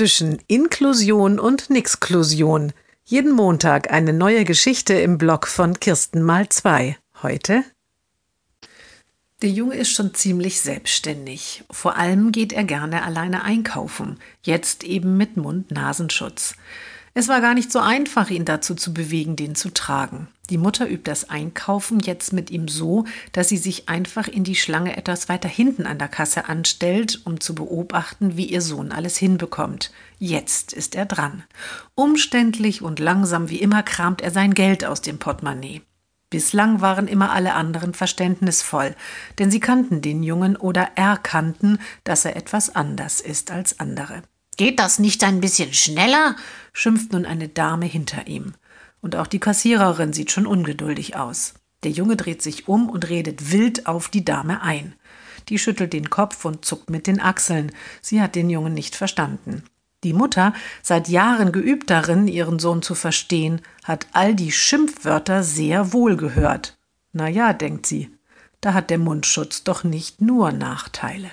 zwischen Inklusion und Nixklusion. Jeden Montag eine neue Geschichte im Blog von Kirsten mal zwei. Heute der Junge ist schon ziemlich selbstständig. Vor allem geht er gerne alleine einkaufen, jetzt eben mit Mund-Nasenschutz. Es war gar nicht so einfach, ihn dazu zu bewegen, den zu tragen. Die Mutter übt das Einkaufen jetzt mit ihm so, dass sie sich einfach in die Schlange etwas weiter hinten an der Kasse anstellt, um zu beobachten, wie ihr Sohn alles hinbekommt. Jetzt ist er dran. Umständlich und langsam wie immer kramt er sein Geld aus dem Portemonnaie. Bislang waren immer alle anderen verständnisvoll, denn sie kannten den Jungen oder erkannten, dass er etwas anders ist als andere. Geht das nicht ein bisschen schneller? Schimpft nun eine Dame hinter ihm. Und auch die Kassiererin sieht schon ungeduldig aus. Der Junge dreht sich um und redet wild auf die Dame ein. Die schüttelt den Kopf und zuckt mit den Achseln. Sie hat den Jungen nicht verstanden. Die Mutter, seit Jahren geübt darin, ihren Sohn zu verstehen, hat all die Schimpfwörter sehr wohl gehört. Na ja, denkt sie, da hat der Mundschutz doch nicht nur Nachteile.